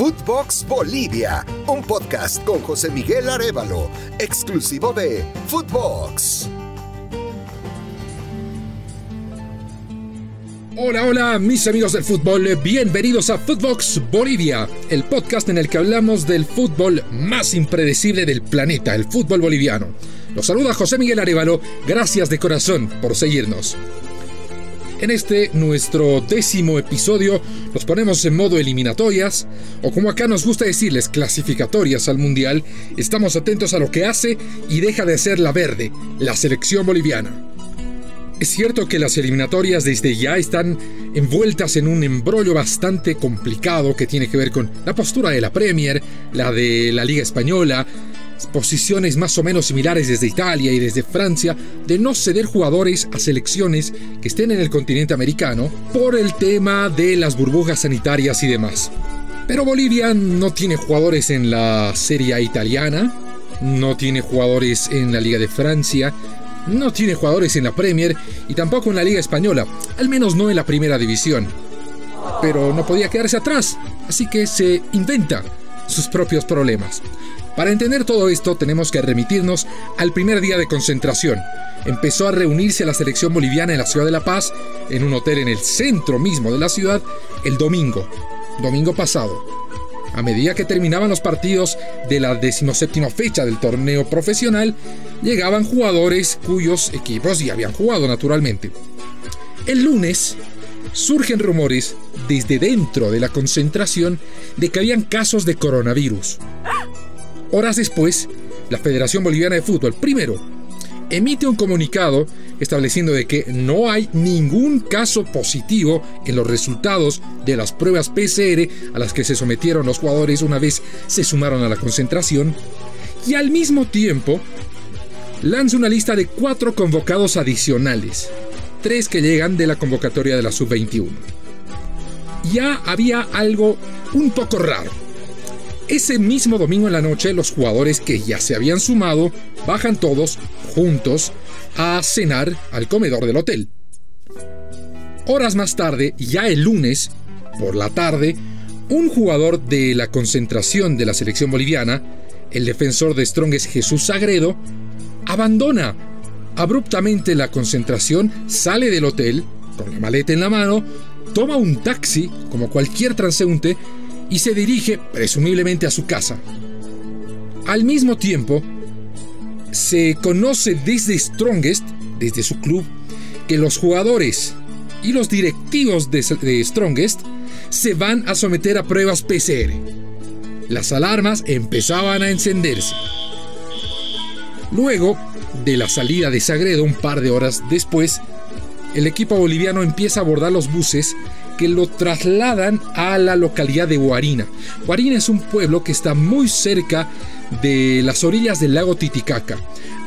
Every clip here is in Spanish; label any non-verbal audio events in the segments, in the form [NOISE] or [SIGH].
Footbox Bolivia, un podcast con José Miguel Arevalo, exclusivo de Footbox. Hola, hola, mis amigos del fútbol, bienvenidos a Footbox Bolivia, el podcast en el que hablamos del fútbol más impredecible del planeta, el fútbol boliviano. Los saluda José Miguel Arevalo, gracias de corazón por seguirnos. En este, nuestro décimo episodio, nos ponemos en modo eliminatorias, o como acá nos gusta decirles, clasificatorias al Mundial. Estamos atentos a lo que hace y deja de ser la verde, la selección boliviana. Es cierto que las eliminatorias desde ya están envueltas en un embrollo bastante complicado que tiene que ver con la postura de la Premier, la de la Liga Española, posiciones más o menos similares desde Italia y desde Francia de no ceder jugadores a selecciones que estén en el continente americano por el tema de las burbujas sanitarias y demás. Pero Bolivia no tiene jugadores en la Serie italiana, no tiene jugadores en la Liga de Francia, no tiene jugadores en la Premier y tampoco en la Liga Española, al menos no en la Primera División. Pero no podía quedarse atrás, así que se inventa sus propios problemas. Para entender todo esto tenemos que remitirnos al primer día de concentración. Empezó a reunirse la selección boliviana en la ciudad de La Paz, en un hotel en el centro mismo de la ciudad, el domingo, domingo pasado. A medida que terminaban los partidos de la decimoséptima fecha del torneo profesional, llegaban jugadores cuyos equipos ya habían jugado naturalmente. El lunes surgen rumores desde dentro de la concentración de que habían casos de coronavirus. Horas después, la Federación Boliviana de Fútbol, primero, emite un comunicado estableciendo de que no hay ningún caso positivo en los resultados de las pruebas PCR a las que se sometieron los jugadores una vez se sumaron a la concentración y al mismo tiempo lanza una lista de cuatro convocados adicionales, tres que llegan de la convocatoria de la sub-21. Ya había algo un poco raro. Ese mismo domingo en la noche, los jugadores que ya se habían sumado bajan todos juntos a cenar al comedor del hotel. Horas más tarde, ya el lunes, por la tarde, un jugador de la concentración de la selección boliviana, el defensor de Strongest Jesús Sagredo, abandona abruptamente la concentración, sale del hotel con la maleta en la mano, toma un taxi como cualquier transeúnte y se dirige presumiblemente a su casa. Al mismo tiempo, se conoce desde Strongest, desde su club, que los jugadores y los directivos de, Strongest se van a someter a pruebas PCR. Las alarmas empezaban a encenderse. Luego de la salida de Sagredo un par de horas después, el equipo boliviano empieza a abordar los buses que lo trasladan a la localidad de Guarina. Guarina es un pueblo que está muy cerca de las orillas del lago Titicaca.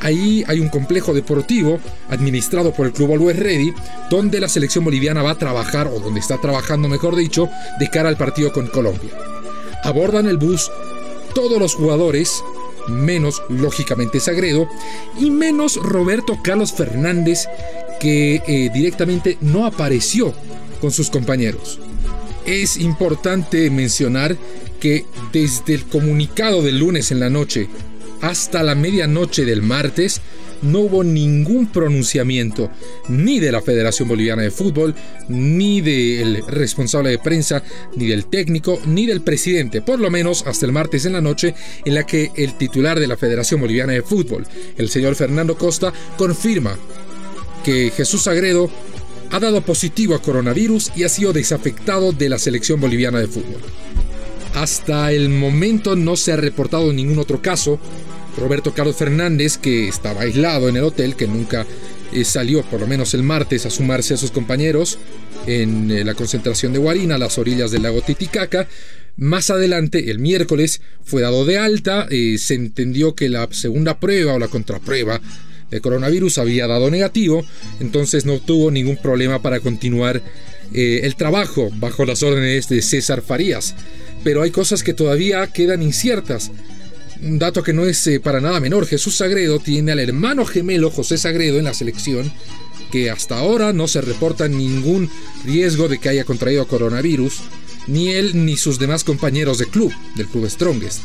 Ahí hay un complejo deportivo administrado por el Club Always Ready, donde la selección boliviana va a trabajar, o donde está trabajando, mejor dicho, de cara al partido con Colombia. Abordan el bus todos los jugadores, menos lógicamente Sagredo, y menos Roberto Carlos Fernández, que eh, directamente no apareció con sus compañeros. Es importante mencionar que desde el comunicado del lunes en la noche hasta la medianoche del martes no hubo ningún pronunciamiento ni de la Federación Boliviana de Fútbol, ni del responsable de prensa, ni del técnico, ni del presidente, por lo menos hasta el martes en la noche, en la que el titular de la Federación Boliviana de Fútbol, el señor Fernando Costa, confirma que Jesús Sagredo ha dado positivo a coronavirus y ha sido desafectado de la selección boliviana de fútbol. Hasta el momento no se ha reportado ningún otro caso. Roberto Carlos Fernández, que estaba aislado en el hotel, que nunca eh, salió, por lo menos el martes, a sumarse a sus compañeros en eh, la concentración de Guarina, a las orillas del lago Titicaca. Más adelante, el miércoles, fue dado de alta, eh, se entendió que la segunda prueba o la contraprueba el coronavirus había dado negativo, entonces no tuvo ningún problema para continuar eh, el trabajo bajo las órdenes de César Farías. Pero hay cosas que todavía quedan inciertas. Un dato que no es eh, para nada menor, Jesús Sagredo tiene al hermano gemelo José Sagredo en la selección, que hasta ahora no se reporta ningún riesgo de que haya contraído coronavirus. ni él ni sus demás compañeros de club, del club Strongest.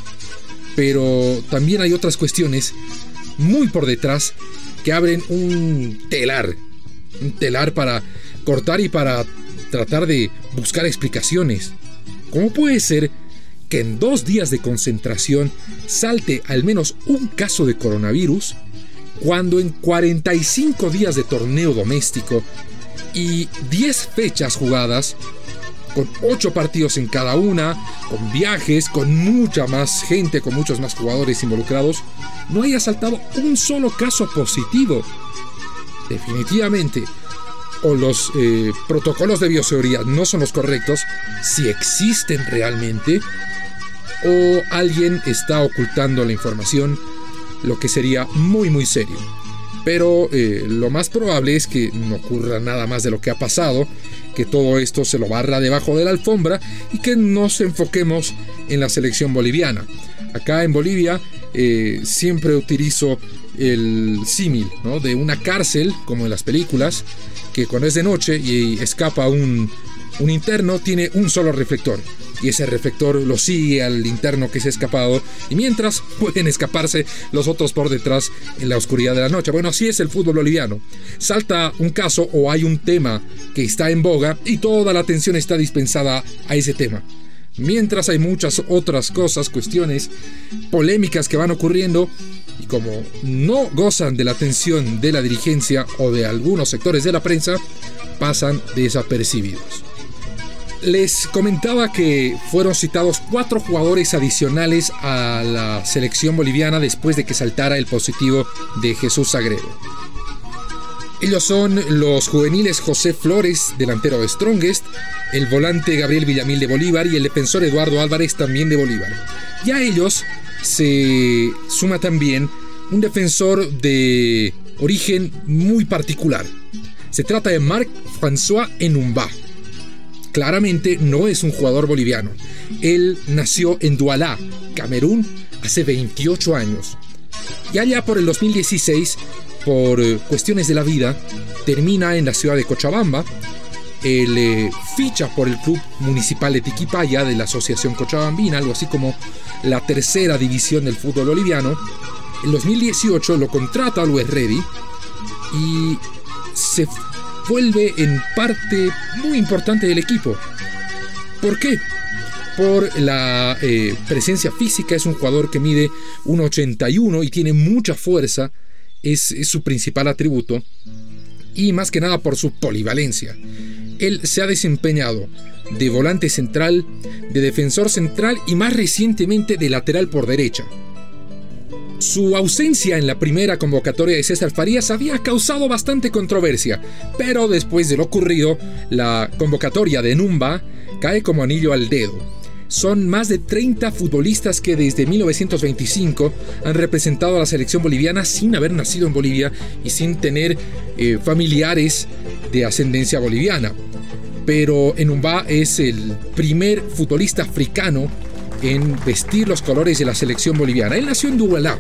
Pero también hay otras cuestiones muy por detrás que abren un telar, un telar para cortar y para tratar de buscar explicaciones. ¿Cómo puede ser que en dos días de concentración salte al menos un caso de coronavirus cuando en 45 días de torneo doméstico y 10 fechas jugadas, con 8 partidos en cada una, con viajes, con mucha más gente, con muchos más jugadores involucrados, no haya saltado un solo caso positivo. Definitivamente, o los eh, protocolos de bioseguridad no son los correctos, si existen realmente, o alguien está ocultando la información, lo que sería muy muy serio. Pero eh, lo más probable es que no ocurra nada más de lo que ha pasado, que todo esto se lo barra debajo de la alfombra y que nos enfoquemos en la selección boliviana. Acá en Bolivia eh, siempre utilizo el símil de una cárcel, como en las películas, que cuando es de noche y escapa un, un interno, tiene un solo reflector y ese reflector lo sigue al interno que se ha escapado y mientras [LAUGHS] pueden escaparse los otros por detrás en la oscuridad de la noche. Bueno, así es el fútbol boliviano. Salta un caso o hay un tema que está en boga y toda la atención está dispensada a ese tema. Mientras hay muchas otras cosas, cuestiones polémicas que van ocurriendo y como no gozan de la atención de la dirigencia o de algunos sectores de la prensa, pasan desapercibidos. Les comentaba que fueron citados cuatro jugadores adicionales a la selección boliviana después de que saltara el positivo de Jesús Sagredo. Ellos son los juveniles José Flores, delantero de Strongest, el volante Gabriel Villamil de Bolívar y el defensor Eduardo Álvarez también de Bolívar. Y a ellos se suma también un defensor de origen muy particular. Se trata de Marc François Enumba claramente no es un jugador boliviano. Él nació en Dualá, Camerún, hace 28 años. Y allá por el 2016, por eh, cuestiones de la vida, termina en la ciudad de Cochabamba. Él eh, ficha por el club municipal de Tiquipaya de la Asociación Cochabambina, algo así como la tercera división del fútbol boliviano. En 2018 lo contrata West Ready y se vuelve en parte muy importante del equipo. ¿Por qué? Por la eh, presencia física, es un jugador que mide 1,81 y tiene mucha fuerza, es, es su principal atributo, y más que nada por su polivalencia. Él se ha desempeñado de volante central, de defensor central y más recientemente de lateral por derecha. Su ausencia en la primera convocatoria de César Farías había causado bastante controversia, pero después de lo ocurrido, la convocatoria de Numba cae como anillo al dedo. Son más de 30 futbolistas que desde 1925 han representado a la selección boliviana sin haber nacido en Bolivia y sin tener eh, familiares de ascendencia boliviana. Pero Enumba es el primer futbolista africano en vestir los colores de la selección boliviana. Él nació en Duvalá,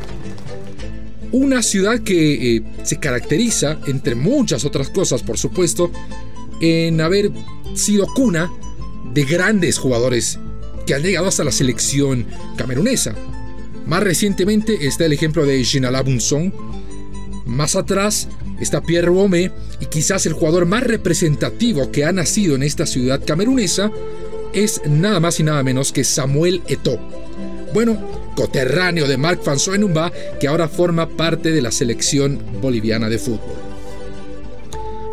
una ciudad que eh, se caracteriza, entre muchas otras cosas por supuesto, en haber sido cuna de grandes jugadores que han llegado hasta la selección camerunesa. Más recientemente está el ejemplo de Ginala Bunson. Más atrás está Pierre Bome y quizás el jugador más representativo que ha nacido en esta ciudad camerunesa es nada más y nada menos que Samuel Eto'o. Bueno, coterráneo de Marc François Enumba, que ahora forma parte de la selección boliviana de fútbol.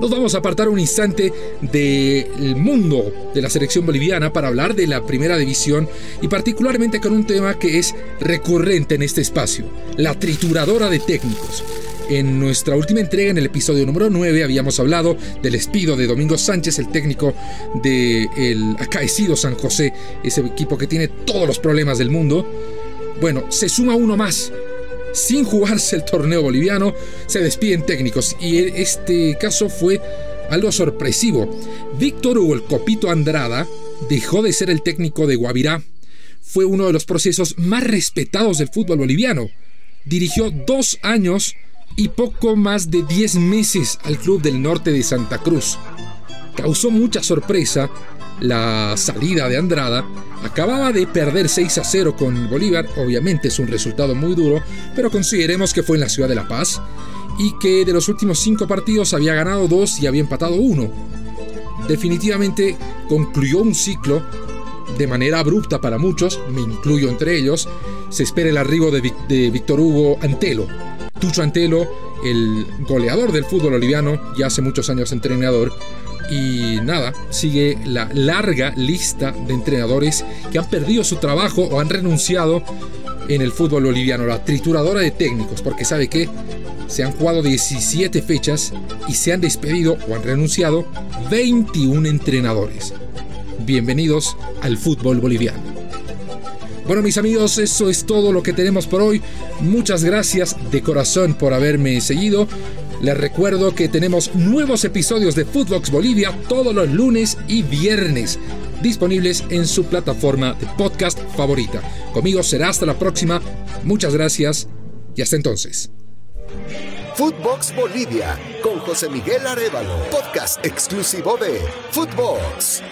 Nos vamos a apartar un instante del mundo de la selección boliviana para hablar de la primera división y particularmente con un tema que es recurrente en este espacio, la trituradora de técnicos. En nuestra última entrega, en el episodio número 9, habíamos hablado del despido de Domingo Sánchez, el técnico del el acaecido San José, ese equipo que tiene todos los problemas del mundo. Bueno, se suma uno más. Sin jugarse el torneo boliviano, se despiden técnicos y este caso fue algo sorpresivo. Víctor Hugo el Copito Andrada dejó de ser el técnico de Guavirá. Fue uno de los procesos más respetados del fútbol boliviano. Dirigió dos años y poco más de 10 meses al club del norte de Santa Cruz. Causó mucha sorpresa la salida de Andrada, acababa de perder 6 a 0 con Bolívar, obviamente es un resultado muy duro, pero consideremos que fue en la ciudad de La Paz y que de los últimos 5 partidos había ganado 2 y había empatado 1. Definitivamente concluyó un ciclo de manera abrupta para muchos, me incluyo entre ellos, se espera el arribo de, Víctor Hugo Antelo. Tucho Antelo, el goleador del fútbol boliviano, ya hace muchos años entrenador, y nada, sigue la larga lista de entrenadores que han perdido su trabajo o han renunciado en el fútbol boliviano, la trituradora de técnicos, porque sabe que se han jugado 17 fechas y se han despedido o han renunciado 21 entrenadores. Bienvenidos al fútbol boliviano. Bueno mis amigos, eso es todo lo que tenemos por hoy. Muchas gracias de corazón por haberme seguido. Les recuerdo que tenemos nuevos episodios de Footbox Bolivia todos los lunes y viernes, disponibles en su plataforma de podcast favorita. Conmigo será hasta la próxima. Muchas gracias y hasta entonces. Footbox Bolivia con José Miguel Arevalo, podcast exclusivo de Footbox.